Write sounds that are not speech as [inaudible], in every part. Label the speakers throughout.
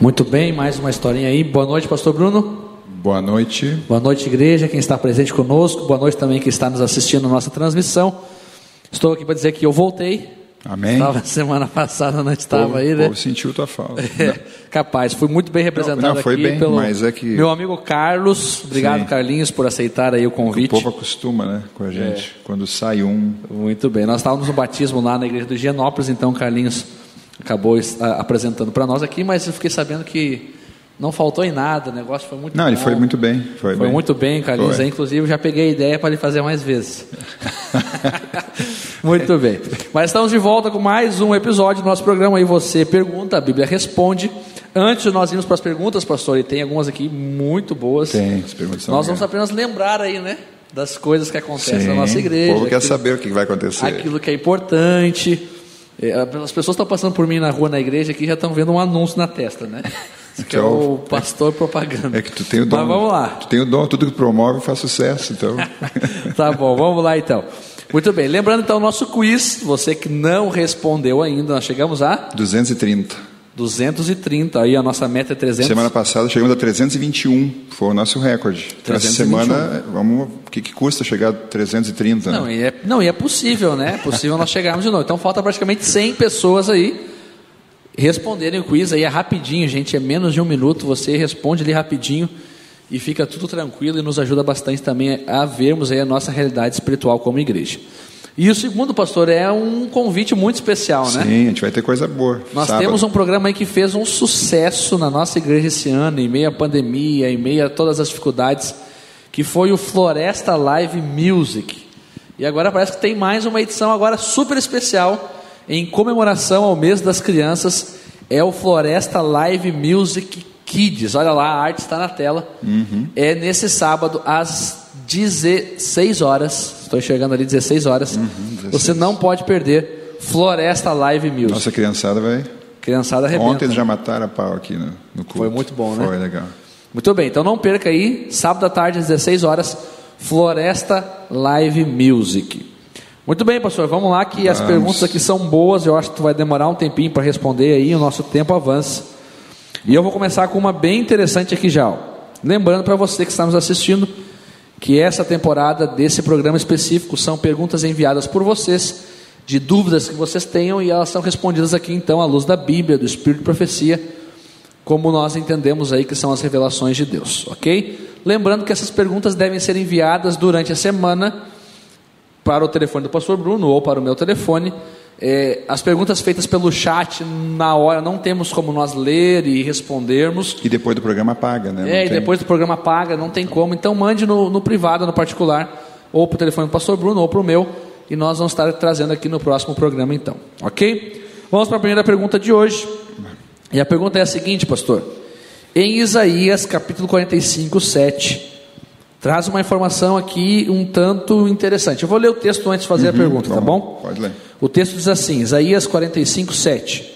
Speaker 1: Muito bem, mais uma historinha aí. Boa noite, Pastor Bruno.
Speaker 2: Boa noite.
Speaker 1: Boa noite, igreja, quem está presente conosco. Boa noite também quem está nos assistindo na nossa transmissão. Estou aqui para dizer que eu voltei.
Speaker 2: Amém.
Speaker 1: Estava [laughs] semana passada, não estava
Speaker 2: povo,
Speaker 1: aí, né?
Speaker 2: povo sentiu tua falta.
Speaker 1: É, [laughs] capaz, fui muito bem representado
Speaker 2: Não, não, foi
Speaker 1: aqui
Speaker 2: bem,
Speaker 1: pelo
Speaker 2: mas é que-
Speaker 1: meu amigo Carlos. Obrigado,
Speaker 2: Sim.
Speaker 1: Carlinhos, por aceitar aí o
Speaker 2: O
Speaker 1: convite.
Speaker 2: povo acostuma, né, com a gente. Quando sai um,
Speaker 1: Muito bem, nós estávamos no batismo lá na igreja do Higienópolis, então o Carlinhos acabou apresentando para nós aqui, mas eu fiquei sabendo que não faltou em nada, o negócio foi muito
Speaker 2: não,
Speaker 1: bom.
Speaker 2: ele foi muito bem. Foi,
Speaker 1: Foi
Speaker 2: bem.
Speaker 1: muito bem. Aí, inclusive, já peguei a ideia para ele fazer mais vezes. [laughs] muito bem. Mas estamos de volta com mais um episódio do nosso programa. Aí você pergunta, a Bíblia responde. Antes de nós irmos para as perguntas, pastor, e tem algumas aqui muito boas.
Speaker 2: Tem, as perguntas são
Speaker 1: Nós vamos apenas lembrar aí, né? Das coisas que acontecem na
Speaker 2: Sim,
Speaker 1: nossa igreja.
Speaker 2: O povo quer
Speaker 1: aquilo-
Speaker 2: saber o que vai acontecer.
Speaker 1: aquilo que é importante. É, As pessoas estão passando por mim na rua, na igreja, aqui já estão vendo um anúncio na testa, né? Isso [laughs] que é o pastor propaganda.
Speaker 2: É que tu tem o dom.
Speaker 1: Mas vamos lá.
Speaker 2: Tu tem o dom, tudo que promove faz sucesso, então. [laughs]
Speaker 1: Tá bom, vamos lá então. Muito bem, lembrando então o nosso quiz, você que não respondeu ainda, nós chegamos a
Speaker 2: 230.
Speaker 1: 230, aí a nossa meta é 300.
Speaker 2: Semana passada chegamos a 321, foi o nosso recorde. Então, Essa
Speaker 1: 321.
Speaker 2: semana, vamos, o que, que custa chegar a 330?
Speaker 1: Não,
Speaker 2: né?
Speaker 1: e é, não, e é possível, né? É possível nós chegarmos de novo. Então falta praticamente 100 pessoas aí responderem o quiz aí é rapidinho, gente, é menos de um minuto, você responde ali rapidinho e fica tudo tranquilo e nos ajuda bastante também a vermos aí a nossa realidade espiritual como igreja. E o segundo, pastor, é um convite muito especial, né?
Speaker 2: Sim, a gente vai ter coisa boa.
Speaker 1: Nós
Speaker 2: Sábado.
Speaker 1: temos um programa aí que fez um sucesso na nossa igreja esse ano, em meio à pandemia, em meio a todas as dificuldades, que foi o Floresta Live Music. E agora parece que tem mais uma edição agora super especial em comemoração ao mês das crianças. É o Floresta Live Music Kids. Olha lá, a arte está na tela.
Speaker 2: Uhum.
Speaker 1: É nesse sábado às 16 horas. Estou enxergando ali 16 horas.
Speaker 2: Uhum,
Speaker 1: Você não pode perder Floresta Live Music.
Speaker 2: Nossa criançada vai.
Speaker 1: Criançada arrebenta.
Speaker 2: Ontem já mataram a pau aqui no, no culto.
Speaker 1: Foi muito bom, né?
Speaker 2: Foi legal.
Speaker 1: Muito bem, então não perca aí, sábado à tarde às 16 horas, Floresta Live Music. Muito bem, pastor, vamos lá que as
Speaker 2: Vamos.
Speaker 1: perguntas aqui são boas, eu acho que tu vai demorar um tempinho para responder aí, o nosso tempo avança. E eu vou começar com uma bem interessante aqui já. ó. Lembrando para você que está nos assistindo que essa temporada desse programa específico são perguntas enviadas por vocês, de dúvidas que vocês tenham, e elas são respondidas aqui então à luz da Bíblia, do Espírito de Profecia, como nós entendemos aí que são as revelações de Deus, ok? Lembrando que essas perguntas devem ser enviadas durante a semana para o telefone do pastor Bruno ou para o meu telefone. É, as perguntas feitas pelo chat, na hora, não temos como nós ler e respondermos.
Speaker 2: E depois do programa paga, né? Não
Speaker 1: É, e depois do programa paga, não tem como. Então mande no, no privado, no particular, ou para o telefone do pastor Bruno ou para o meu, e nós vamos estar trazendo aqui no próximo programa então, ok? Vamos para a primeira pergunta de hoje. E a pergunta é a seguinte, pastor. Em Isaías capítulo 45, 7, traz uma informação aqui um tanto interessante. Eu vou ler o texto antes de fazer a pergunta, tá bom?
Speaker 2: Pode ler.
Speaker 1: O texto diz assim, Isaías 45, 7.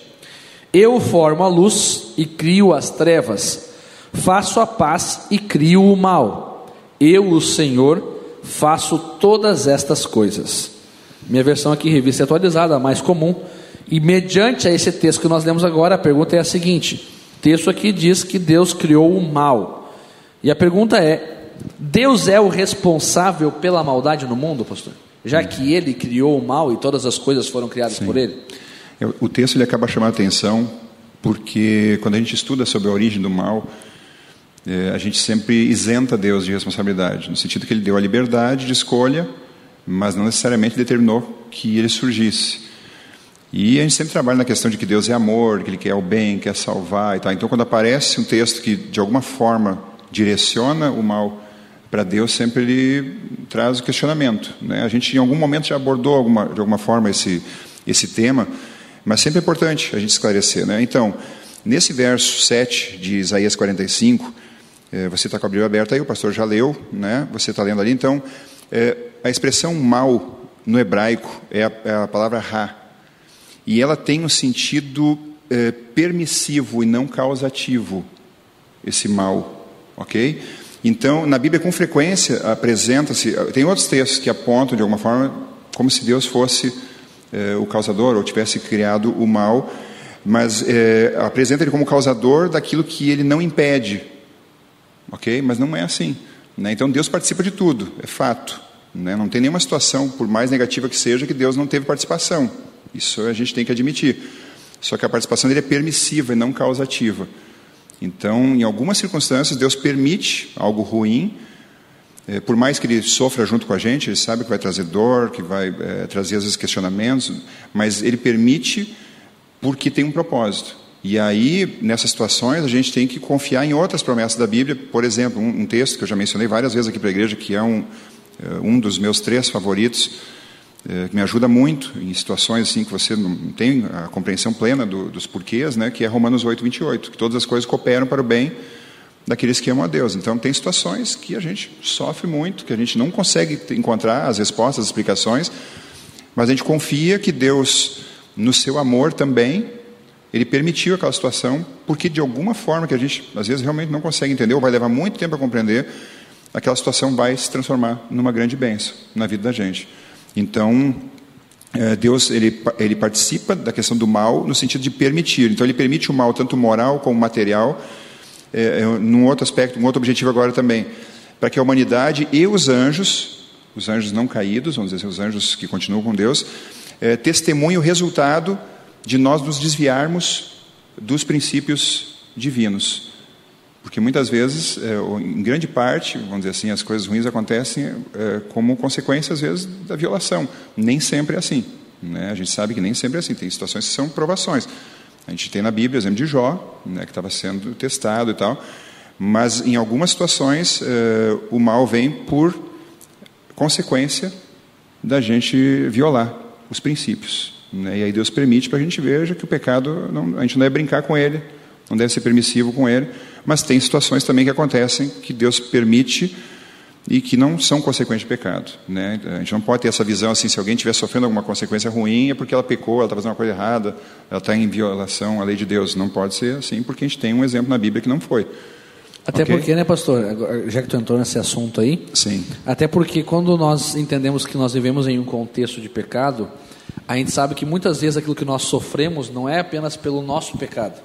Speaker 1: Eu formo a luz e crio as trevas, faço a paz e crio o mal. Eu, o Senhor, faço todas estas coisas. Minha versão aqui, revista atualizada, a mais comum. E mediante a esse texto que nós lemos agora, a pergunta é a seguinte: o texto aqui diz que Deus criou o mal. E a pergunta é: Deus é o responsável pela maldade no mundo, pastor? Já que ele criou o mal e todas as coisas foram criadas por ele?
Speaker 2: O texto ele acaba chamando a atenção porque quando a gente estuda sobre a origem do mal, é, a gente sempre isenta Deus de responsabilidade, no sentido que ele deu a liberdade de escolha, mas não necessariamente determinou que ele surgisse. E a gente sempre trabalha na questão de que Deus é amor, que Ele quer o bem, quer salvar e tal. Então, quando aparece um texto que de alguma forma direciona o mal para Deus, sempre ele traz o questionamento. Né? A gente em algum momento já abordou alguma, de alguma forma esse esse tema, mas sempre é importante a gente esclarecer. Né? Então, nesse verso 7 de Isaías 45, eh, você está com a Bíblia aberta aí, o pastor já leu, né? você está lendo ali. Então, eh, a expressão mal no hebraico é a, é a palavra ra. E ela tem um sentido eh, permissivo e não causativo, esse mal, ok? Então, na Bíblia, com frequência, apresenta-se. Tem outros textos que apontam, de alguma forma, como se Deus fosse eh, o causador ou tivesse criado o mal. mas é, apresenta ele como causador daquilo que ele não impede, ok? Mas não é assim. Né? Então Deus participa de tudo, é fato. Né? Não tem nenhuma situação, por mais negativa que seja, que Deus não teve participação. Isso a gente tem que admitir. Só que a participação dele é permissiva e não causativa. Então, em algumas circunstâncias, Deus permite algo ruim, é, por mais que ele sofra junto com a gente, ele sabe que vai trazer dor, que vai é, trazer vezes questionamentos, mas ele permite porque tem um propósito. E aí, nessas situações, a gente tem que confiar em outras promessas da Bíblia. Por exemplo, um, um texto que eu já mencionei várias vezes aqui para a igreja, que é um, é, um dos meus três favoritos, que me ajuda muito em situações assim que você não tem a compreensão plena do, dos porquês, né, que é Romanos 8, 28, que todas as coisas cooperam para o bem daqueles que amam a Deus. Então, tem situações que a gente sofre muito, que a gente não consegue encontrar as respostas, as explicações, mas a gente confia que Deus, no seu amor também, ele permitiu aquela situação, porque de alguma forma que a gente, às vezes, realmente não consegue entender, ou vai levar muito tempo a compreender, aquela situação vai se transformar numa grande bênção na vida da gente. Então, é, Deus ele, ele participa da questão do mal no sentido de permitir. Então, ele permite o mal, tanto moral como material, é, num outro aspecto, um outro objetivo agora também, para que a humanidade e os anjos, os anjos não caídos, vamos dizer assim, os anjos que continuam com Deus, é, testemunhem o resultado de nós nos desviarmos dos princípios divinos. Porque muitas vezes, é, em grande parte, vamos dizer assim, as coisas ruins acontecem é, como consequência, às vezes, da violação. Nem sempre é assim. Né? A gente sabe que nem sempre é assim. Tem situações que são provações. A gente tem na Bíblia o exemplo de Jó, né, que estava sendo testado e tal, mas em algumas situações eh, o mal vem por consequência da gente violar os princípios. Né, e aí Deus permite para a gente veja que o pecado, não, a gente não deve brincar com ele, não deve ser permissivo com ele, mas tem situações também que acontecem que Deus permite e que não são consequências de pecado. Né? A gente não pode ter essa visão assim, se alguém estiver sofrendo alguma consequência ruim é porque ela pecou, ela está fazendo uma coisa errada, ela está em violação à lei de Deus. Não pode ser assim, porque a gente tem um exemplo na Bíblia que não foi.
Speaker 1: Até okay? porque, né, pastor, já que tu entrou nesse assunto aí,
Speaker 2: Sim.
Speaker 1: até porque quando nós entendemos que nós vivemos em um contexto de pecado, a gente sabe que muitas vezes aquilo que nós sofremos não é apenas pelo nosso pecado,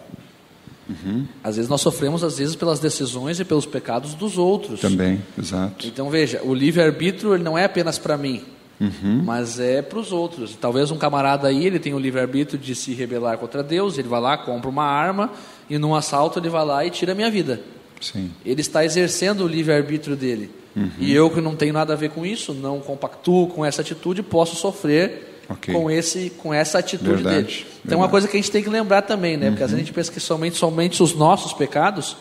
Speaker 1: Uhum. Às vezes nós sofremos, às vezes, pelas decisões e pelos pecados dos outros.
Speaker 2: Também, exato.
Speaker 1: Então veja, o livre-arbítrio não é apenas para mim, uhum. mas é para os outros. Talvez um camarada aí, ele tem o livre-arbítrio de se rebelar contra Deus, ele vai lá, compra uma arma e num assalto ele vai lá e tira a minha vida.
Speaker 2: Sim.
Speaker 1: Ele está exercendo o livre-arbítrio dele. Uhum. E eu que não tenho nada a ver com isso, não compactuo com essa atitude, posso sofrer okay. com, esse, com essa atitude verdade, dele. Então, é uma coisa que a gente tem que lembrar também, né? Uhum. Porque às vezes a gente pensa que somente, somente os nossos pecados,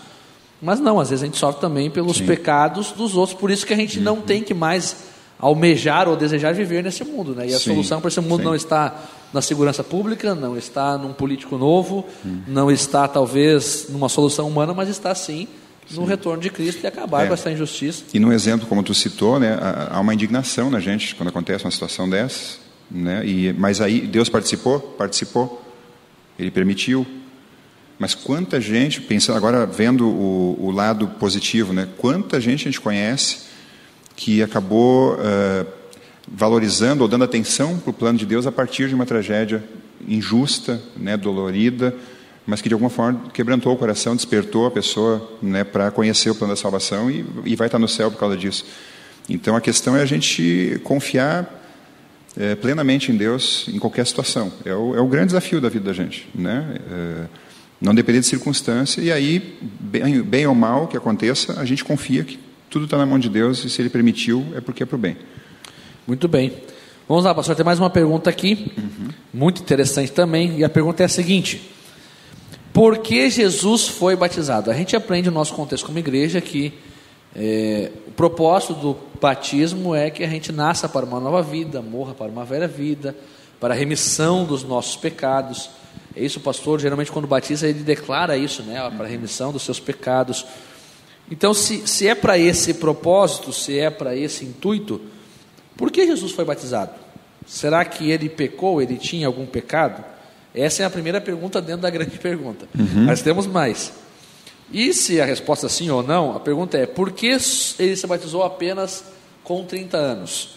Speaker 1: mas não, às vezes a gente sofre também pelos Sim. pecados dos outros. Por isso que a gente uhum. não tem que mais almejar ou desejar viver nesse mundo, né? E a Sim. solução para esse mundo Sim. não está na segurança pública, não está num político novo, uhum. não está talvez numa solução humana, mas está sim no retorno de Cristo e acabar é. com essa injustiça.
Speaker 2: E no exemplo, como tu citou, né, há uma indignação na gente quando acontece uma situação dessa. Né? E, mas aí Deus participou? Participou. Ele permitiu. Mas quanta gente, pensando agora vendo o, o lado positivo, né? quanta gente a gente conhece que acabou uh, valorizando ou dando atenção para o plano de Deus a partir de uma tragédia injusta, né? dolorida, mas que de alguma forma quebrantou o coração, despertou a pessoa né? para conhecer o plano da salvação e, e vai estar no céu por causa disso. Então a questão é a gente confiar é, plenamente em Deus em qualquer situação. É o, é o, grande desafio da vida da gente. Né? É, não depender de circunstância, e aí, bem, bem ou mal que aconteça, a gente confia que tudo está na mão de Deus e se Ele permitiu é porque é para o bem.
Speaker 1: Muito bem. Vamos lá, pastor, tem mais uma pergunta aqui, uhum. muito interessante também, e a pergunta é a seguinte: Por que Jesus foi batizado? A gente aprende no nosso contexto como igreja que é, o propósito do batismo é que a gente nasça para uma nova vida, morra para uma velha vida, para a remissão dos nossos pecados. É isso, pastor, geralmente quando batiza ele declara isso, né, para a remissão dos seus pecados. Então, se, se é para esse propósito, se é para esse intuito, por que Jesus foi batizado? Será que ele pecou, ele tinha algum pecado? Essa é a primeira pergunta dentro da grande [laughs] pergunta. Uhum. Mas temos mais. E se a resposta é sim ou não, a pergunta é: por que ele se batizou apenas com 30 anos?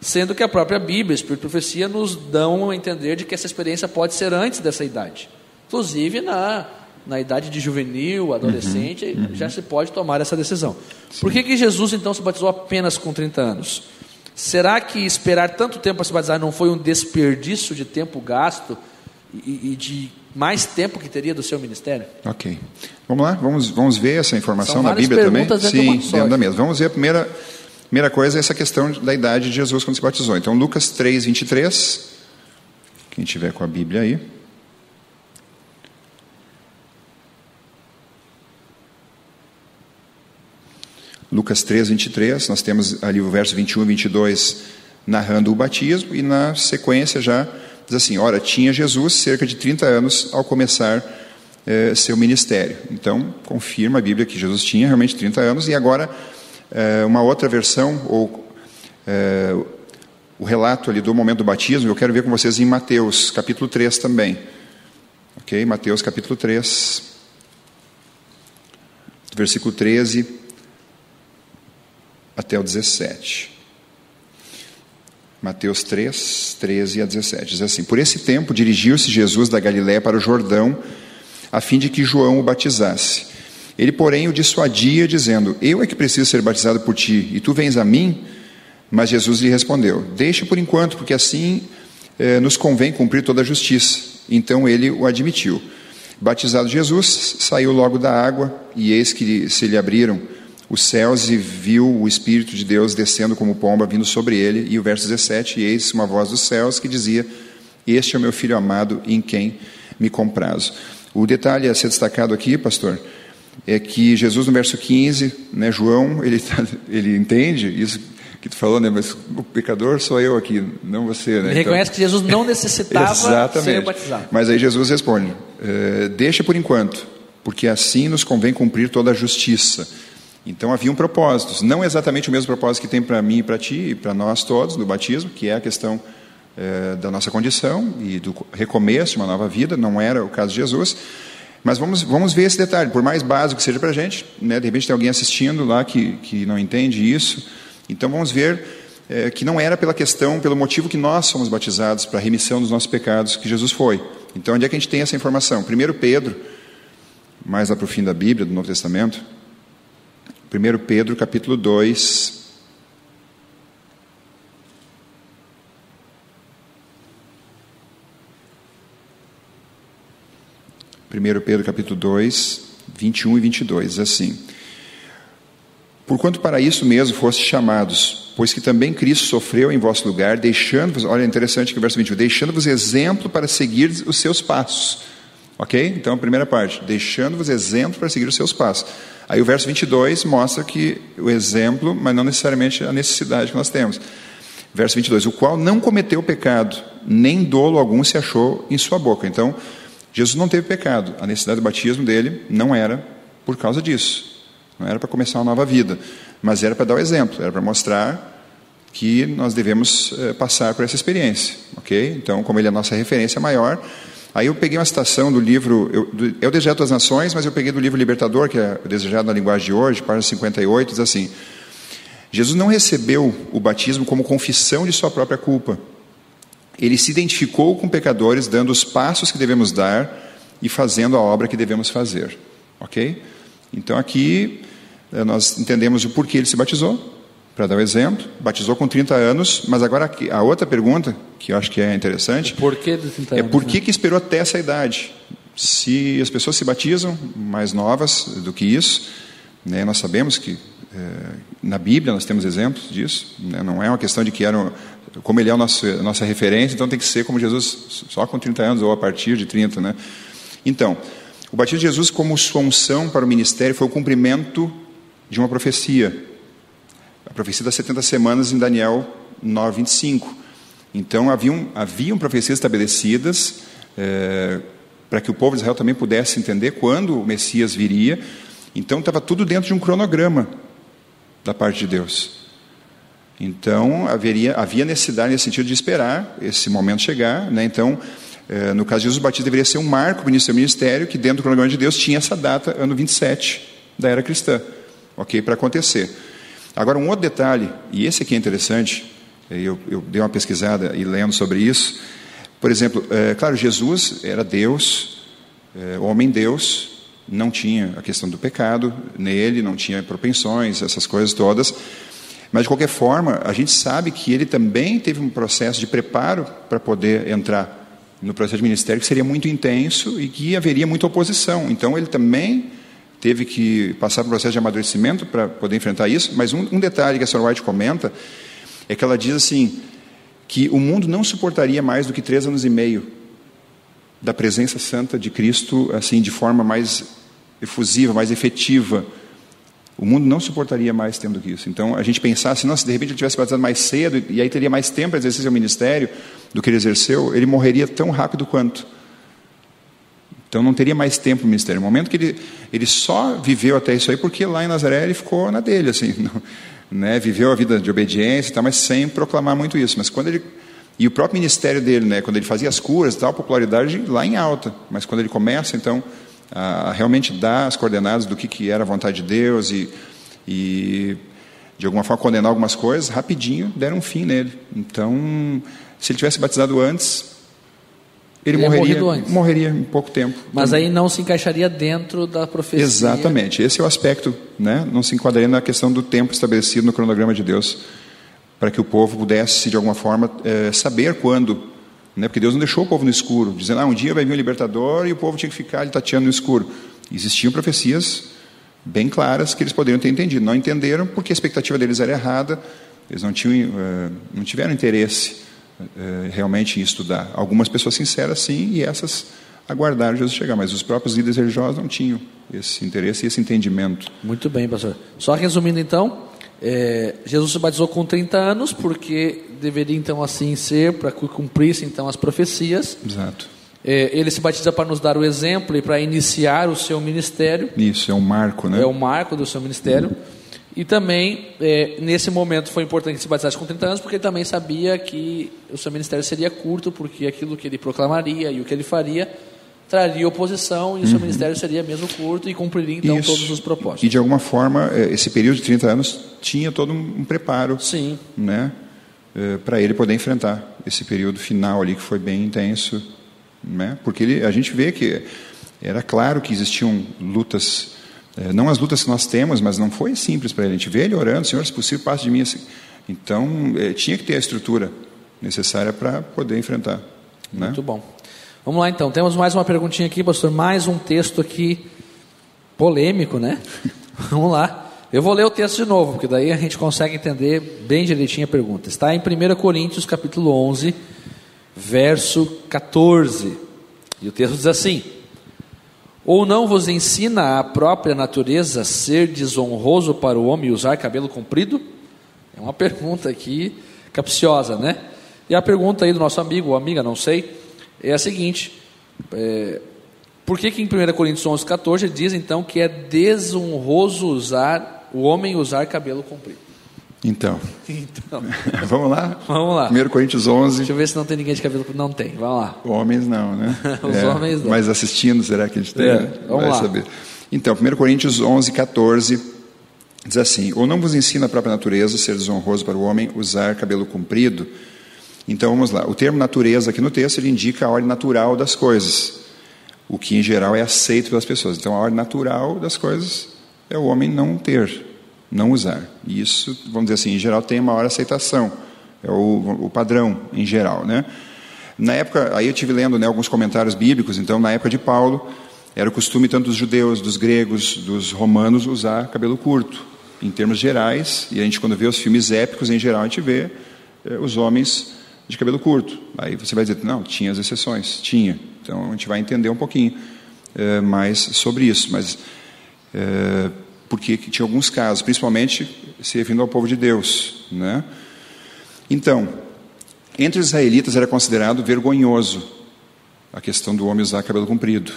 Speaker 1: Sendo que a própria Bíblia, Espírito e Profecia, nos dão a entender de que essa experiência pode ser antes dessa idade. Inclusive na, na idade de juvenil, adolescente, uhum, uhum. já se pode tomar essa decisão. Sim. Por que, que Jesus então se batizou apenas com 30 anos? Será que esperar tanto tempo para se batizar não foi um desperdício de tempo gasto e, e de mais tempo que teria do seu ministério?
Speaker 2: Ok. Vamos lá, vamos, vamos ver essa informação na Bíblia também? Sim, dentro da mesma. Vamos ver a primeira, primeira coisa, essa questão da idade de Jesus quando se batizou. Então, Lucas 3, 23. Quem tiver com a Bíblia aí. Lucas 3, 23, nós temos ali o verso 21 e 22 narrando o batismo, e na sequência já diz assim: Ora, tinha Jesus cerca de 30 anos ao começar eh, seu ministério. Então, confirma a Bíblia que Jesus tinha realmente 30 anos, e agora eh, uma outra versão, ou eh, o relato ali do momento do batismo, eu quero ver com vocês em Mateus, capítulo 3 também. Ok? Mateus, capítulo 3, versículo 13 até o 17. Mateus 3, 13 a 17. Diz assim: Por esse tempo dirigiu-se Jesus da Galiléia para o Jordão, a fim de que João o batizasse. Ele, porém, o dissuadia, dizendo: Eu é que preciso ser batizado por ti, e tu vens a mim? Mas Jesus lhe respondeu: Deixa por enquanto, porque assim eh, nos convém cumprir toda a justiça. Então ele o admitiu. Batizado Jesus, saiu logo da água, e eis que se lhe abriram os céus e viu o Espírito de Deus descendo como pomba vindo sobre ele. E o verso 17: E eis uma voz dos céus que dizia: Este é o meu filho amado em quem me comprazo. O detalhe a ser destacado aqui, pastor, é que Jesus no verso 15, né, João, ele, tá, [laughs] ele entende isso que tu falou, né, mas o pecador sou eu aqui, não você. Né?
Speaker 1: Ele então, reconhece que Jesus não [laughs] necessitava ser batizado.
Speaker 2: Mas aí Jesus responde: é, Deixa por enquanto, porque assim nos convém cumprir toda a justiça. Então haviam propósitos, não exatamente o mesmo propósito que tem para mim e para ti e para nós todos no batismo, que é a questão é, da nossa condição e do recomeço de uma nova vida, não era o caso de Jesus. Mas vamos, vamos ver esse detalhe, por mais básico que seja para a gente, né, de repente tem alguém assistindo lá que, que não entende isso, então vamos ver é, que não era pela questão, pelo motivo que nós somos batizados, para a remissão dos nossos pecados, que Jesus foi. Então onde é que a gente tem essa informação? Primeiro Pedro, mais lá para o fim da Bíblia, do Novo Testamento, 1 Pedro capítulo 2. Primeiro Pedro capítulo 2, 21 e 22, assim. Porquanto para isso mesmo foste chamados, pois que também Cristo sofreu em vosso lugar, deixando-vos, olha interessante que o verso 21, deixando-vos exemplo para seguir os seus passos. Ok? Então a primeira parte, deixando-vos exemplo para seguir os seus passos. Aí o verso 22 mostra que o exemplo, mas não necessariamente a necessidade que nós temos. Verso 22, o qual não cometeu pecado, nem dolo algum se achou em sua boca. Então, Jesus não teve pecado. A necessidade do batismo dele não era por causa disso. Não era para começar uma nova vida, mas era para dar o exemplo, era para mostrar que nós devemos eh, passar por essa experiência, ok? Então, como ele é a nossa referência maior, Aí eu peguei uma citação do livro, eu, do, é o Desejo das Nações, mas eu peguei do livro Libertador, que é o Desejado na Linguagem de hoje, página 58, diz assim: Jesus não recebeu o batismo como confissão de sua própria culpa. Ele se identificou com pecadores, dando os passos que devemos dar e fazendo a obra que devemos fazer. Ok? Então aqui eh, nós entendemos o porquê ele se batizou, para dar o um exemplo, batizou com 30 anos, mas agora a outra pergunta, que eu acho que é interessante,
Speaker 1: o porquê dos 30
Speaker 2: é anos, é por que, né? que esperou até essa idade? Se as pessoas se batizam mais novas do que isso, né, nós sabemos que é, na Bíblia nós temos exemplos disso, né, não é uma questão de que eram, como ele é a nossa, a nossa referência, então tem que ser como Jesus só com 30 anos ou a partir de 30. Né? Então, o batismo de Jesus como sua unção para o ministério foi o cumprimento de uma profecia, profecia das 70 semanas em Daniel 9, 25. Então, haviam, haviam profecias estabelecidas é, para que o povo de Israel também pudesse entender quando o Messias viria. Então, estava tudo dentro de um cronograma da parte de Deus. Então, haveria, havia necessidade nesse sentido de esperar esse momento chegar. Né? Então, é, no caso de Jesus Batista, deveria ser um marco para o início do ministério, que dentro do cronograma de Deus tinha essa data, ano 27 da era cristã, ok, para acontecer. Agora, um outro detalhe, e esse aqui é interessante, eu, eu dei uma pesquisada e lendo sobre isso. Por exemplo, é, claro, Jesus era Deus, é, homem-deus, não tinha a questão do pecado nele, não tinha propensões, essas coisas todas. Mas, de qualquer forma, a gente sabe que ele também teve um processo de preparo para poder entrar no processo de ministério que seria muito intenso e que haveria muita oposição. Então, ele também teve que passar por um processo de amadurecimento para poder enfrentar isso. Mas um, um detalhe que a Sra. White comenta é que ela diz assim que o mundo não suportaria mais do que três anos e meio da presença santa de Cristo assim de forma mais efusiva, mais efetiva. O mundo não suportaria mais tempo do que isso. Então, a gente pensasse, nossa, se de repente ele tivesse batizado mais cedo e aí teria mais tempo para exercer seu ministério do que ele exerceu, ele morreria tão rápido quanto. Então, não teria mais tempo no ministério. No momento que ele, ele só viveu até isso aí, porque lá em Nazaré ele ficou na dele, assim, [laughs] não, né? viveu a vida de obediência e tal, mas sem proclamar muito isso. Mas quando ele e o próprio ministério dele, né, quando ele fazia as curas e tal, a popularidade lá em alta. Mas quando ele começa, então, a realmente dar as coordenadas do que, que era a vontade de Deus e, e, de alguma forma, condenar algumas coisas, rapidinho deram um fim nele. Então, se ele tivesse batizado antes, ele, ele morreria, morreria em pouco tempo.
Speaker 1: Mas então, aí não se encaixaria dentro da profecia.
Speaker 2: Exatamente. Esse é o aspecto, né? não se enquadraria na questão do tempo estabelecido no cronograma de Deus para que o povo pudesse, de alguma forma, é, saber quando. Né? Porque Deus não deixou o povo no escuro, dizendo, ah, um dia vai vir o libertador e o povo tinha que ficar ali tateando no escuro. Existiam profecias bem claras que eles poderiam ter entendido. Não entenderam porque a expectativa deles era errada, eles não, tinham, é, não tiveram interesse é, realmente em estudar. Algumas pessoas sinceras, sim, e essas aguardaram Jesus chegar, mas os próprios líderes religiosos não tinham esse interesse e esse entendimento.
Speaker 1: Muito bem, pastor. Só resumindo então, é, Jesus se batizou com 30 anos, porque deveria então assim ser, para que cumprisse então as profecias.
Speaker 2: Exato.
Speaker 1: É, ele se batiza para nos dar o exemplo e para iniciar o seu ministério.
Speaker 2: Isso, é um marco, né?
Speaker 1: É o marco do seu ministério. E também, é, nesse momento, foi importante que se batizasse com 30 anos, porque ele também sabia que o seu ministério seria curto, porque aquilo que ele proclamaria e o que ele faria traria oposição e o seu uhum. ministério seria mesmo curto e cumpriria então Isso. todos os propósitos.
Speaker 2: E de alguma forma, é, esse período de 30 anos tinha todo um preparo
Speaker 1: Sim.
Speaker 2: Né, é, para ele poder enfrentar esse período final ali que foi bem intenso. Né, porque ele, a gente vê que era claro que existiam lutas, é, não as lutas que nós temos, mas não foi simples para ele. A gente vê ele orando, Senhor, se possível, passe de mim. Assim. Então, tinha que ter a estrutura necessária para poder enfrentar. Né?
Speaker 1: Muito bom. Vamos lá então, temos mais uma perguntinha aqui, pastor, mais um texto aqui polêmico, né? [laughs] Vamos lá. Eu vou ler o texto de novo, porque daí a gente consegue entender bem direitinho a pergunta. Está em 1 Coríntios, capítulo 11, verso 14. E o texto diz assim: Ou não vos ensina a própria natureza ser desonroso para o homem usar cabelo comprido? É uma pergunta aqui capciosa, né? E a pergunta aí do nosso amigo ou amiga, não sei, é a seguinte: é, por que, que em 1 Coríntios 11, 14 diz então que é desonroso usar o homem usar cabelo comprido?
Speaker 2: Então,
Speaker 1: então. [laughs]
Speaker 2: vamos lá?
Speaker 1: Vamos lá.
Speaker 2: 1 Coríntios 11.
Speaker 1: Deixa eu ver se não tem ninguém de cabelo. Não tem, vamos lá.
Speaker 2: Homens não, né? [laughs]
Speaker 1: Os é, homens não.
Speaker 2: Mas assistindo, será que a gente tem? É,
Speaker 1: vamos Vai lá. saber.
Speaker 2: Então, 1 Coríntios 11, 14 diz assim: Ou não vos ensina a própria natureza ser desonroso para o homem usar cabelo comprido? Então vamos lá. O termo natureza aqui no texto ele indica a ordem natural das coisas, o que em geral é aceito pelas pessoas. Então a ordem natural das coisas é o homem não ter, não usar. E isso, vamos dizer assim, em geral tem maior aceitação. É o, o padrão em geral, né? Na época, aí eu tive lendo né, alguns comentários bíblicos. Então na época de Paulo era o costume tanto dos judeus, dos gregos, dos romanos usar cabelo curto, em termos gerais. E a gente quando vê os filmes épicos em geral a gente vê eh, os homens de cabelo curto. Aí você vai dizer, não, tinha as exceções. Tinha. Então a gente vai entender um pouquinho é, mais sobre isso. Mas é, porque tinha alguns casos, principalmente servindo ao povo de Deus. Né? Então, entre os israelitas era considerado vergonhoso a questão do homem usar cabelo comprido.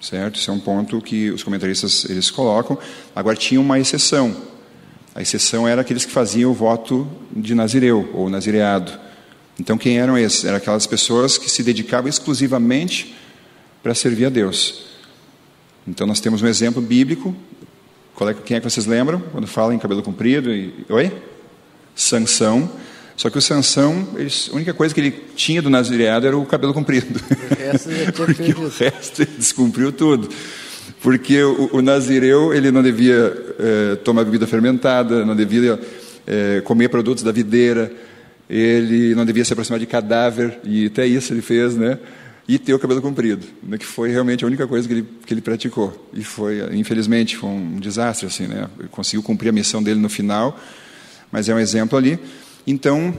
Speaker 2: Certo? Isso é um ponto que os comentaristas eles colocam. Agora tinha uma exceção. A exceção era aqueles que faziam o voto de nazireu ou nazireado. Então, quem eram esses? Eram aquelas pessoas que se dedicavam exclusivamente para servir a Deus. Então, nós temos um exemplo bíblico. É, quem é que vocês lembram quando falam em cabelo comprido? E... Oi? Sansão. Só que o Sansão, a única coisa que ele tinha do nazireado era o cabelo comprido. [laughs]
Speaker 1: O
Speaker 2: Porque o resto ele descumpriu tudo. Porque o, o nazireu ele não devia eh, tomar bebida fermentada, não devia eh, comer produtos da videira, ele não devia se aproximar de cadáver, e até isso ele fez, né? E ter o cabelo comprido, né? que foi realmente a única coisa que ele, que ele praticou. E foi, infelizmente, foi um desastre, assim, né? Ele conseguiu cumprir a missão dele no final, mas é um exemplo ali. Então,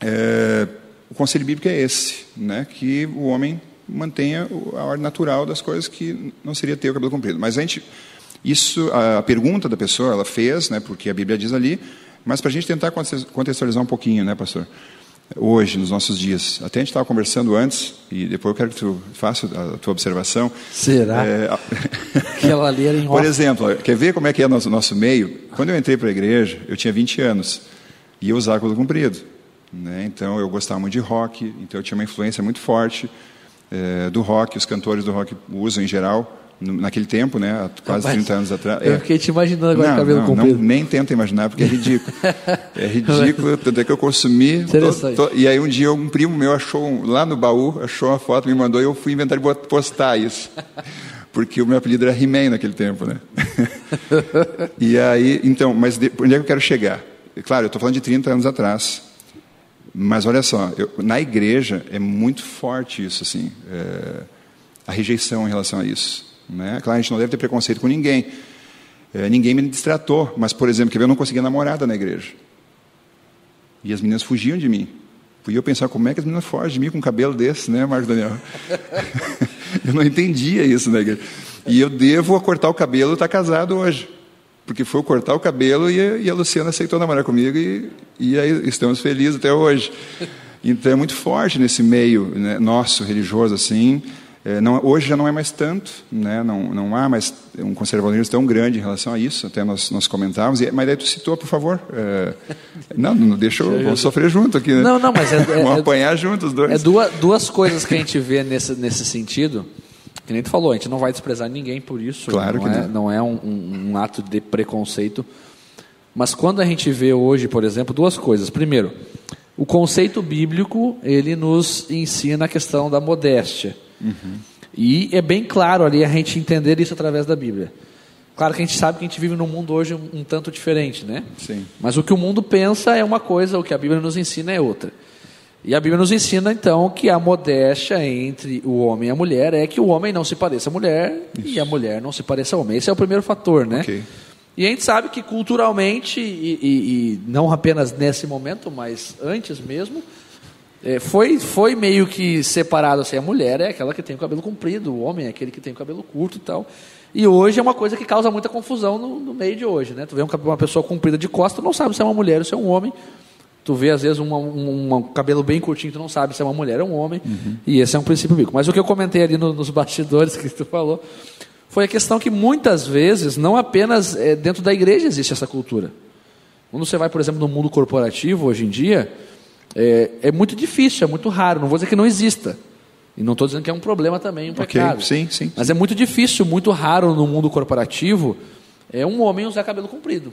Speaker 2: é, o conselho bíblico é esse, né? que o homem mantenha a ordem natural das coisas que não seria ter o cabelo comprido. Mas a gente, isso, a pergunta da pessoa, ela fez, né? porque a Bíblia diz ali, mas para a gente tentar conte- contextualizar um pouquinho, né, pastor? Hoje, nos nossos dias. Até a gente estava conversando antes, e depois eu quero que tu faça a tua observação.
Speaker 1: Será?
Speaker 2: É, a- [laughs]
Speaker 1: Aquela ali era em
Speaker 2: por exemplo, quer ver como é que é nosso nosso meio? Quando eu entrei para a igreja, eu tinha 20 anos e eu usava cabelo comprido, né? Então eu gostava muito de rock, então eu tinha uma influência muito forte eh, do rock. Os cantores do rock usam em geral naquele tempo, né? Quase
Speaker 1: Rapaz,
Speaker 2: 30 anos atrás.
Speaker 1: Eu
Speaker 2: É.
Speaker 1: fiquei te imaginando agora
Speaker 2: Não,
Speaker 1: cabelo
Speaker 2: não,
Speaker 1: comprido.
Speaker 2: não, nem tenta imaginar, porque é ridículo. [laughs] É ridículo, tanto é que eu consumi. to-
Speaker 1: Interessante.
Speaker 2: to- e aí um dia um primo meu achou, um- lá no baú, achou uma foto, me mandou e eu fui inventar de bot- postar isso. Porque o meu apelido era He-Man naquele tempo, né? [laughs] e aí, então, mas de, onde é que eu quero chegar? Claro, eu estou falando de 30 anos atrás. Mas olha só, eu- na igreja é muito forte isso, assim, é, a rejeição em relação a isso. Né? Claro, a gente não deve ter preconceito com ninguém. É, ninguém me distratou, mas, por exemplo, ver, eu não conseguia namorada na igreja. E as meninas fugiam de mim. E eu pensar, como é que as meninas fogem de mim com um cabelo desse, né, Marcos Daniel? [laughs] eu não entendia isso na igreja. E eu devo cortar o cabelo e estar casado hoje. Porque foi cortar o cabelo e, e a Luciana aceitou namorar comigo e, e aí estamos felizes até hoje. Então é muito forte nesse meio né, nosso religioso assim. É, não- hoje já não é mais tanto, né, não, não há mais um conservadorismo tão grande em relação a isso. Até nós, nós comentávamos. E, mas daí tu citou, por favor. é, não, não deixa eu vamos sofrer junto aqui. Né?
Speaker 1: Não, não, mas é- é-
Speaker 2: vamos
Speaker 1: é-
Speaker 2: apanhar juntos os dois.
Speaker 1: É duas, duas coisas que a gente vê nesse, nesse sentido. Que nem tu falou, a gente não vai desprezar ninguém por isso.
Speaker 2: Claro
Speaker 1: não
Speaker 2: que
Speaker 1: é,
Speaker 2: não.
Speaker 1: não é um, um- um ato de preconceito. Mas quando a gente vê hoje, por exemplo, duas coisas. Primeiro, o conceito bíblico, ele nos ensina a questão da modéstia. E é bem claro ali a gente entender isso através da Bíblia. Claro que a gente sabe que a gente vive num mundo hoje um, um tanto diferente, né?
Speaker 2: Sim.
Speaker 1: Mas o que o mundo pensa é uma coisa, o que a Bíblia nos ensina é outra. E a Bíblia nos ensina, então, que a modéstia entre o homem e a mulher é que o homem não se pareça a mulher e a mulher não se pareça ao homem. Esse é o primeiro fator, né? E a gente sabe que culturalmente, e, e- e não apenas nesse momento, mas antes mesmo, é, foi, foi meio que separado assim, a mulher é aquela que tem o cabelo comprido, o homem é aquele que tem o cabelo curto e tal. E hoje é uma coisa que causa muita confusão no, no meio de hoje, né? Tu vê um uma pessoa comprida de costa, tu não sabe se é uma mulher ou se é um homem. Tu vê, às vezes, uma- um, um cabelo bem curtinho, tu não sabe se é uma mulher ou um homem. E esse é um princípio bíblico. Mas o que eu comentei ali no- nos bastidores [laughs] que tu falou, foi a questão que muitas vezes, não apenas eh, dentro da igreja existe essa cultura. Quando você vai, por exemplo, no mundo corporativo hoje em dia, é, é muito difícil, é muito raro. Não vou dizer que não exista. E não estou dizendo que é um problema também, um
Speaker 2: Ok,
Speaker 1: pecado.
Speaker 2: sim, sim.
Speaker 1: Mas é muito difícil, muito raro no mundo corporativo, é um homem usar cabelo comprido.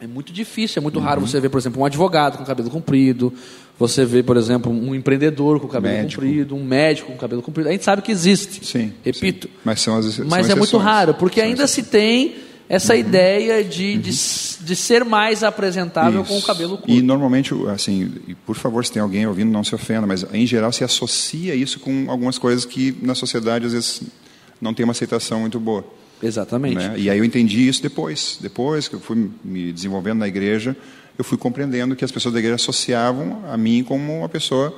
Speaker 1: É muito difícil, é muito raro
Speaker 2: Uhum.
Speaker 1: você ver, por exemplo, um advogado com cabelo comprido, você vê, por exemplo, um empreendedor com cabelo
Speaker 2: Médico.
Speaker 1: comprido, um médico com cabelo comprido. A gente sabe que existe.
Speaker 2: Sim.
Speaker 1: Repito.
Speaker 2: sim. Mas são as são
Speaker 1: Mas é muito
Speaker 2: exceções.
Speaker 1: raro, porque
Speaker 2: São
Speaker 1: ainda se tem essa ideia de, de, de ser mais apresentável com o
Speaker 2: Isso.
Speaker 1: cabelo curto.
Speaker 2: E normalmente, assim, e por favor, se tem alguém ouvindo, não se ofenda, mas em geral se associa isso com algumas coisas que na sociedade às vezes não tem uma aceitação muito boa.
Speaker 1: Exatamente.
Speaker 2: Né? E aí eu entendi isso depois. Depois que eu fui me desenvolvendo na igreja, eu fui compreendendo que as pessoas da igreja associavam a mim como uma pessoa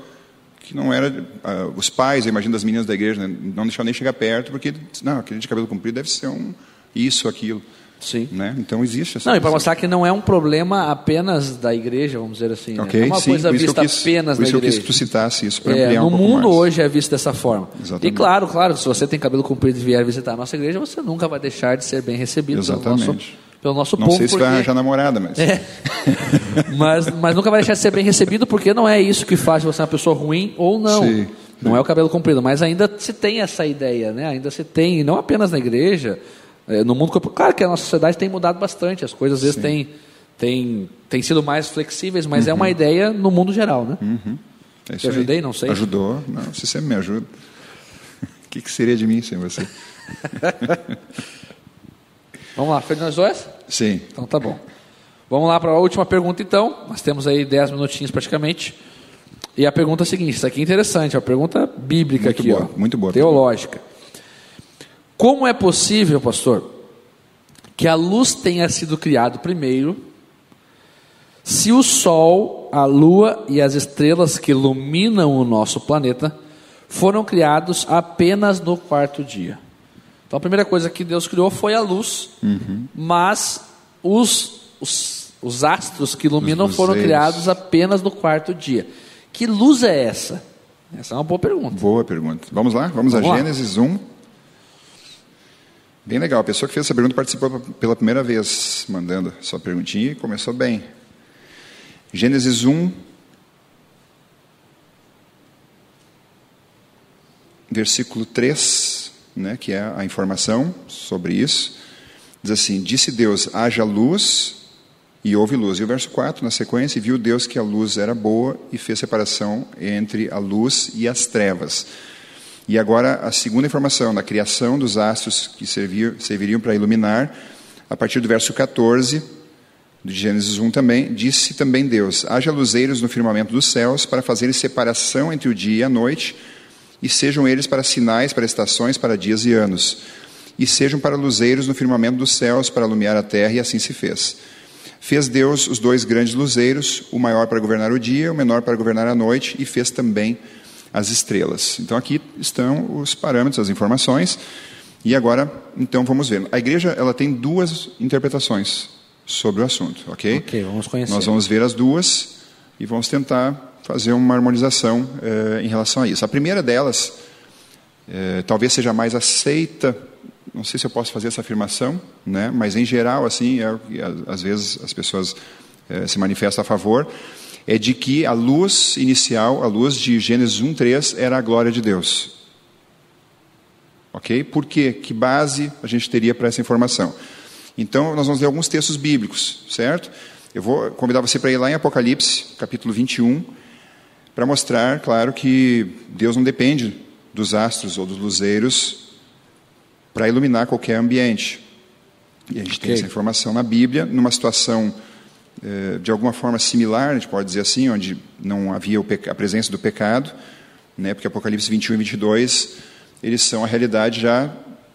Speaker 2: que não era. ah, os pais, eu imagino, das meninas da igreja, né? não deixavam nem chegar perto, porque, não, aquele de cabelo comprido deve ser um isso, aquilo.
Speaker 1: Sim.
Speaker 2: Né? Então existe essa
Speaker 1: Não, e para mostrar que não é um problema apenas da igreja, vamos dizer assim. né?
Speaker 2: Ok,
Speaker 1: Não é uma
Speaker 2: sim,
Speaker 1: coisa
Speaker 2: por
Speaker 1: vista
Speaker 2: quis,
Speaker 1: apenas
Speaker 2: por
Speaker 1: na
Speaker 2: isso eu
Speaker 1: igreja.
Speaker 2: quis que tu citasse isso, para
Speaker 1: É,
Speaker 2: ampliar
Speaker 1: no
Speaker 2: um pouco
Speaker 1: mundo
Speaker 2: mais.
Speaker 1: hoje é visto dessa forma.
Speaker 2: Exatamente.
Speaker 1: E claro, claro, se você tem cabelo comprido e vier visitar a nossa igreja, você nunca vai deixar de ser bem recebido pelo nosso,
Speaker 2: Exatamente.
Speaker 1: pelo nosso
Speaker 2: Não
Speaker 1: povo.
Speaker 2: sei se
Speaker 1: porque...
Speaker 2: vai arranjar namorada, mas...
Speaker 1: É. [laughs] mas, mas nunca vai deixar de ser bem recebido, porque não é isso que faz você uma pessoa ruim ou não.
Speaker 2: Sim.
Speaker 1: Não é o cabelo comprido, mas ainda se tem essa ideia, né? Ainda se tem, não apenas na igreja, é, no mundo Claro que a nossa sociedade tem mudado bastante, as coisas às vezes têm, tem, tem sido mais flexíveis, mas é
Speaker 2: Uhum.
Speaker 1: uma ideia no mundo geral, né?
Speaker 2: É isso
Speaker 1: Te
Speaker 2: aí.
Speaker 1: ajudei? Não sei.
Speaker 2: Ajudou. Não, você sempre me ajuda. O [laughs] que, que seria de mim sem você? [laughs]
Speaker 1: Vamos lá, de nós dois?
Speaker 2: Sim.
Speaker 1: Então tá bom. Vamos lá para a última pergunta então. Nós temos aí 10 minutinhos praticamente. E a pergunta é a seguinte, isso aqui é interessante, é uma pergunta bíblica
Speaker 2: Muito
Speaker 1: aqui,
Speaker 2: boa,
Speaker 1: ó.
Speaker 2: muito boa
Speaker 1: Teológica. Como é possível, pastor, que a luz tenha sido criado primeiro, se o sol, a lua e as estrelas que iluminam o nosso planeta foram criados apenas no quarto dia? Então a primeira coisa que Deus criou foi a luz, mas os, os, os astros que iluminam foram criados apenas no quarto dia. Que luz é essa? Essa é uma boa pergunta.
Speaker 2: Boa pergunta. Vamos lá? Vamos,
Speaker 1: Vamos
Speaker 2: a
Speaker 1: lá.
Speaker 2: Gênesis 1. Bem legal. A pessoa que fez essa pergunta participou pela primeira vez, mandando sua perguntinha e começou bem. Gênesis 1, versículo 3, né, que é a informação sobre isso. Diz assim: Disse Deus: haja luz e houve luz. E o verso 4, na sequência, viu Deus que a luz era boa e fez separação entre a luz e as trevas. E agora a segunda informação, na criação dos astros que servir, serviriam para iluminar, a partir do verso 14, de Gênesis 1 também, disse também Deus: haja luzeiros no firmamento dos céus para fazerem separação entre o dia e a noite, e sejam eles para sinais, para estações, para dias e anos, e sejam para luzeiros no firmamento dos céus para iluminar a terra, e assim se fez. Fez Deus os dois grandes luzeiros, o maior para governar o dia, o menor para governar a noite, e fez também as estrelas. Então aqui estão os parâmetros, as informações. E agora, então vamos ver. A igreja ela tem duas interpretações sobre o assunto, ok?
Speaker 1: Ok, vamos conhecer.
Speaker 2: Nós vamos ver as duas e vamos tentar fazer uma harmonização eh, em relação a isso. A primeira delas, eh, talvez seja mais aceita, não sei se eu posso fazer essa afirmação, né? mas em geral, assim, é, às vezes as pessoas eh, se manifestam a favor, é de que a luz inicial, a luz de Gênesis 1.3, era a glória de Deus. Ok? Por quê? Que base a gente teria para essa informação? Então, nós vamos ler alguns textos bíblicos, certo? Eu vou convidar você para ir lá em Apocalipse, capítulo 21, para mostrar, claro, que Deus não depende dos astros ou dos luzeiros para iluminar qualquer ambiente. E a gente tem
Speaker 1: Ok.
Speaker 2: essa informação na Bíblia, numa situação de alguma forma similar, a gente pode dizer assim, onde não havia a presença do pecado, né, porque Apocalipse 21 e 22, eles são a realidade já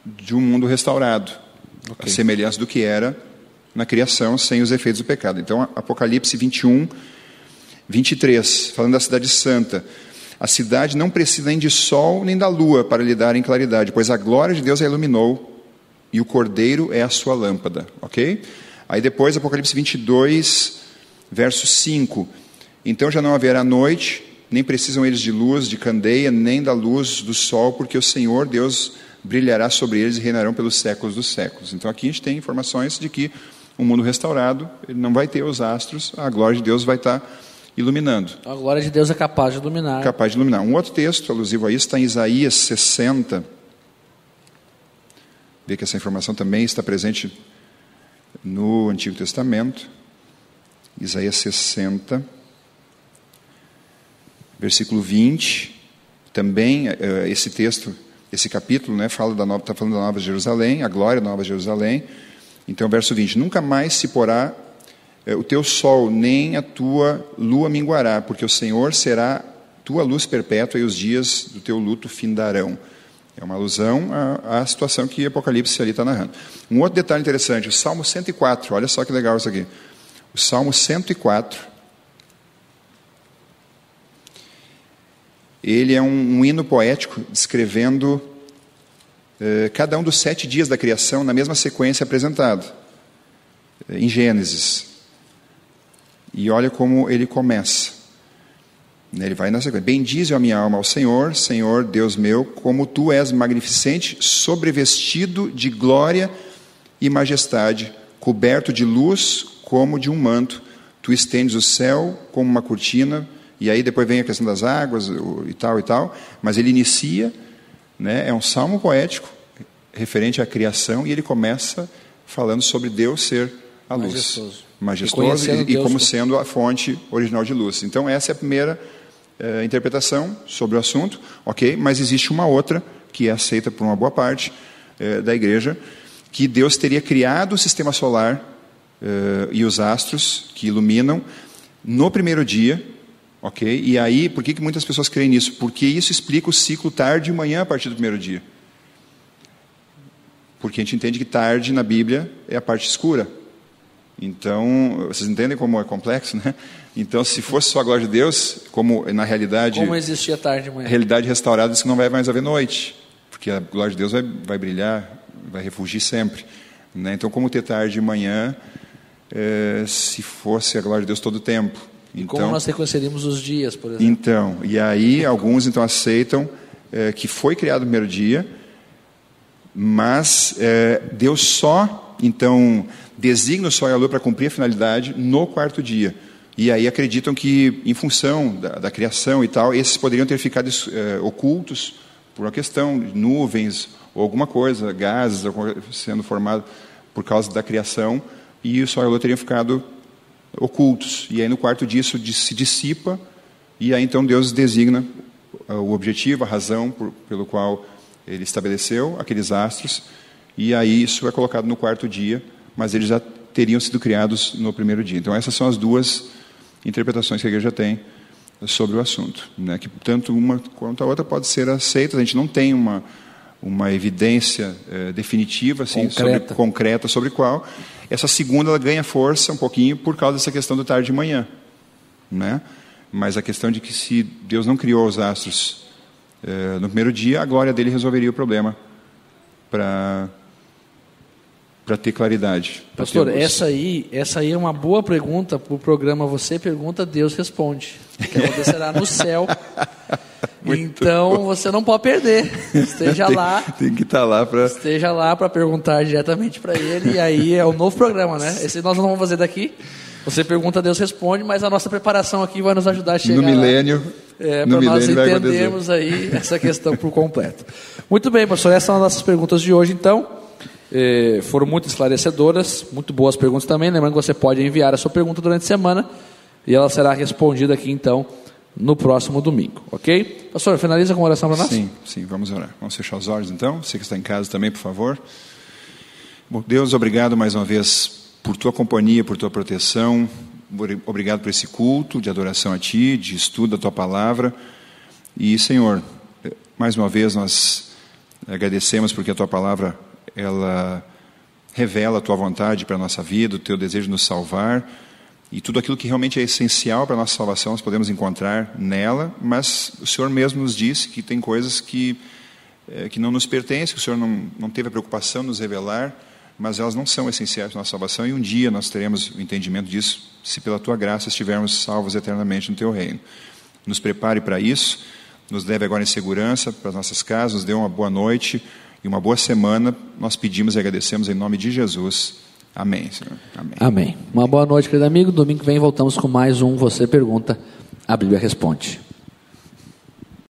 Speaker 2: de um mundo restaurado, a semelhança do que era na criação sem os efeitos do pecado. Então, Apocalipse 21, 23, falando da cidade santa. A cidade não precisa nem de sol nem da lua para lhe dar em claridade, pois a glória de Deus a iluminou e o cordeiro é a sua lâmpada, ok? Aí depois, Apocalipse 22, verso 5. Então já não haverá noite, nem precisam eles de luz, de candeia, nem da luz do sol, porque o Senhor Deus brilhará sobre eles e reinarão pelos séculos dos séculos. Então aqui a gente tem informações de que o mundo restaurado ele não vai ter os astros, a glória de Deus vai estar iluminando
Speaker 1: A glória de Deus é capaz de dominar.
Speaker 2: capaz de iluminar. Um outro texto alusivo a isso está em Isaías 60. Vê que essa informação também está presente no Antigo Testamento. Isaías 60, versículo 20. Também eh, esse texto, esse capítulo, né, fala da nova, está falando da Nova Jerusalém, a glória da Nova Jerusalém. Então, verso 20: Nunca mais se porá eh, o teu sol, nem a tua lua minguará, porque o Senhor será tua luz perpétua e os dias do teu luto findarão. É uma alusão à, à situação que Apocalipse ali está narrando. Um outro detalhe interessante, o Salmo 104, olha só que legal isso aqui. O Salmo 104, ele é um, um hino poético descrevendo eh, cada um dos sete dias da criação na mesma sequência apresentada, eh, em Gênesis. E olha como ele começa. Né, Ele vai na sequência. Bendize a minha alma ao Senhor, Senhor Deus meu, como tu és magnificente, sobrevestido de glória e majestade, coberto de luz como de um manto. Tu estendes o céu como uma cortina, e aí depois vem a questão das águas e tal e tal, mas ele inicia, né, é um salmo poético referente à criação, e ele começa falando sobre Deus ser a luz.
Speaker 1: Majestoso.
Speaker 2: Majestoso e, e como
Speaker 1: como-
Speaker 2: sendo a fonte original de luz. Então, essa é a primeira eh, interpretação sobre o assunto, ok? Mas existe uma outra, que é aceita por uma boa parte eh, da igreja, que Deus teria criado o sistema solar eh, e os astros que iluminam no primeiro dia, ok? E aí, por que, que muitas pessoas creem nisso? Porque isso explica o ciclo tarde e manhã a partir do primeiro dia. Porque a gente entende que tarde na Bíblia é a parte escura. Então, vocês entendem como é complexo, né? Então, se fosse só a glória de Deus, como na realidade,
Speaker 1: Como existia tarde de
Speaker 2: a
Speaker 1: manhã.
Speaker 2: realidade restaurada que não vai mais haver noite, porque a glória de Deus vai, vai brilhar, vai refugir sempre. Né? Então, como ter tarde e manhã, eh, se fosse a glória de Deus todo o tempo?
Speaker 1: E como
Speaker 2: Então,
Speaker 1: nós reconheceríamos os dias, por exemplo.
Speaker 2: então, e aí alguns então aceitam eh, que foi criado no primeiro dia, mas eh, Deus só então designa o sol e a lua para cumprir a finalidade no quarto dia. E aí acreditam que, em função da, da criação e tal, esses poderiam ter ficado eh, ocultos por uma questão de nuvens ou alguma coisa, gases sendo formado por causa da criação, e o sol e a lua teriam ficado ocultos. E aí no quarto dia isso se dissipa, e aí então Deus designa ah, o objetivo, a razão por, pelo qual ele estabeleceu aqueles astros, e aí isso é colocado no quarto dia, mas eles já teriam sido criados no primeiro dia. Então essas são as duas interpretações que a igreja tem sobre o assunto, né? que tanto uma quanto a outra pode ser aceita. A gente não tem uma uma evidência eh, definitiva assim
Speaker 1: Concreta.
Speaker 2: sobre concreta sobre qual essa segunda ela ganha força um pouquinho por causa dessa questão do tarde e manhã, né? Mas a questão de que se Deus não criou os astros eh, no primeiro dia, a glória dele resolveria o problema para para ter claridade. ter
Speaker 1: Pastor,
Speaker 2: luz.
Speaker 1: essa aí, essa aí é uma boa pergunta para o programa Você Pergunta, Deus Responde. Que acontecerá no céu. [laughs] então você não pode perder. Esteja
Speaker 2: tem,
Speaker 1: lá.
Speaker 2: tem que estar lá para
Speaker 1: Esteja lá para perguntar diretamente para ele. E aí é o novo programa, né? Esse nós não vamos fazer daqui. Você pergunta, Deus responde, mas a nossa preparação aqui vai nos ajudar a chegar
Speaker 2: no milênio.
Speaker 1: É, para nós entendermos aí essa questão por completo. Muito bem, pastor, essas são as nossas perguntas de hoje, então. Eh, foram muito esclarecedoras, muito boas perguntas também. Lembrando que você pode enviar a sua pergunta durante a semana e ela será respondida aqui, então, no próximo domingo, ok? Pastor, finaliza com oração para nós?
Speaker 2: Sim, sim, vamos orar. Vamos fechar os olhos então. Você que está em casa também, por favor. Bom, Deus, obrigado mais uma vez por tua companhia, por tua proteção. Obrigado por esse culto de adoração a ti, de estudo da tua palavra. E, Senhor, mais uma vez nós agradecemos porque a tua palavra ela revela a tua vontade para a nossa vida, o teu desejo de nos salvar. E tudo aquilo que realmente é essencial para a nossa salvação nós podemos encontrar nela, mas o Senhor mesmo nos disse que tem coisas que, eh, que não nos pertencem, que o Senhor não, não teve a preocupação de nos revelar, mas elas não são essenciais para a nossa salvação e um dia nós teremos o entendimento disso, se pela tua graça estivermos salvos eternamente no teu reino. Nos prepare para isso, nos leve agora em segurança para as nossas casas, nos dê uma boa noite e uma boa semana. Nós pedimos e agradecemos em nome de Jesus. Amém, Senhor. Amém.
Speaker 1: Amém. Uma boa noite, querido amigo. Domingo que vem voltamos com mais um Você Pergunta, a Bíblia Responde.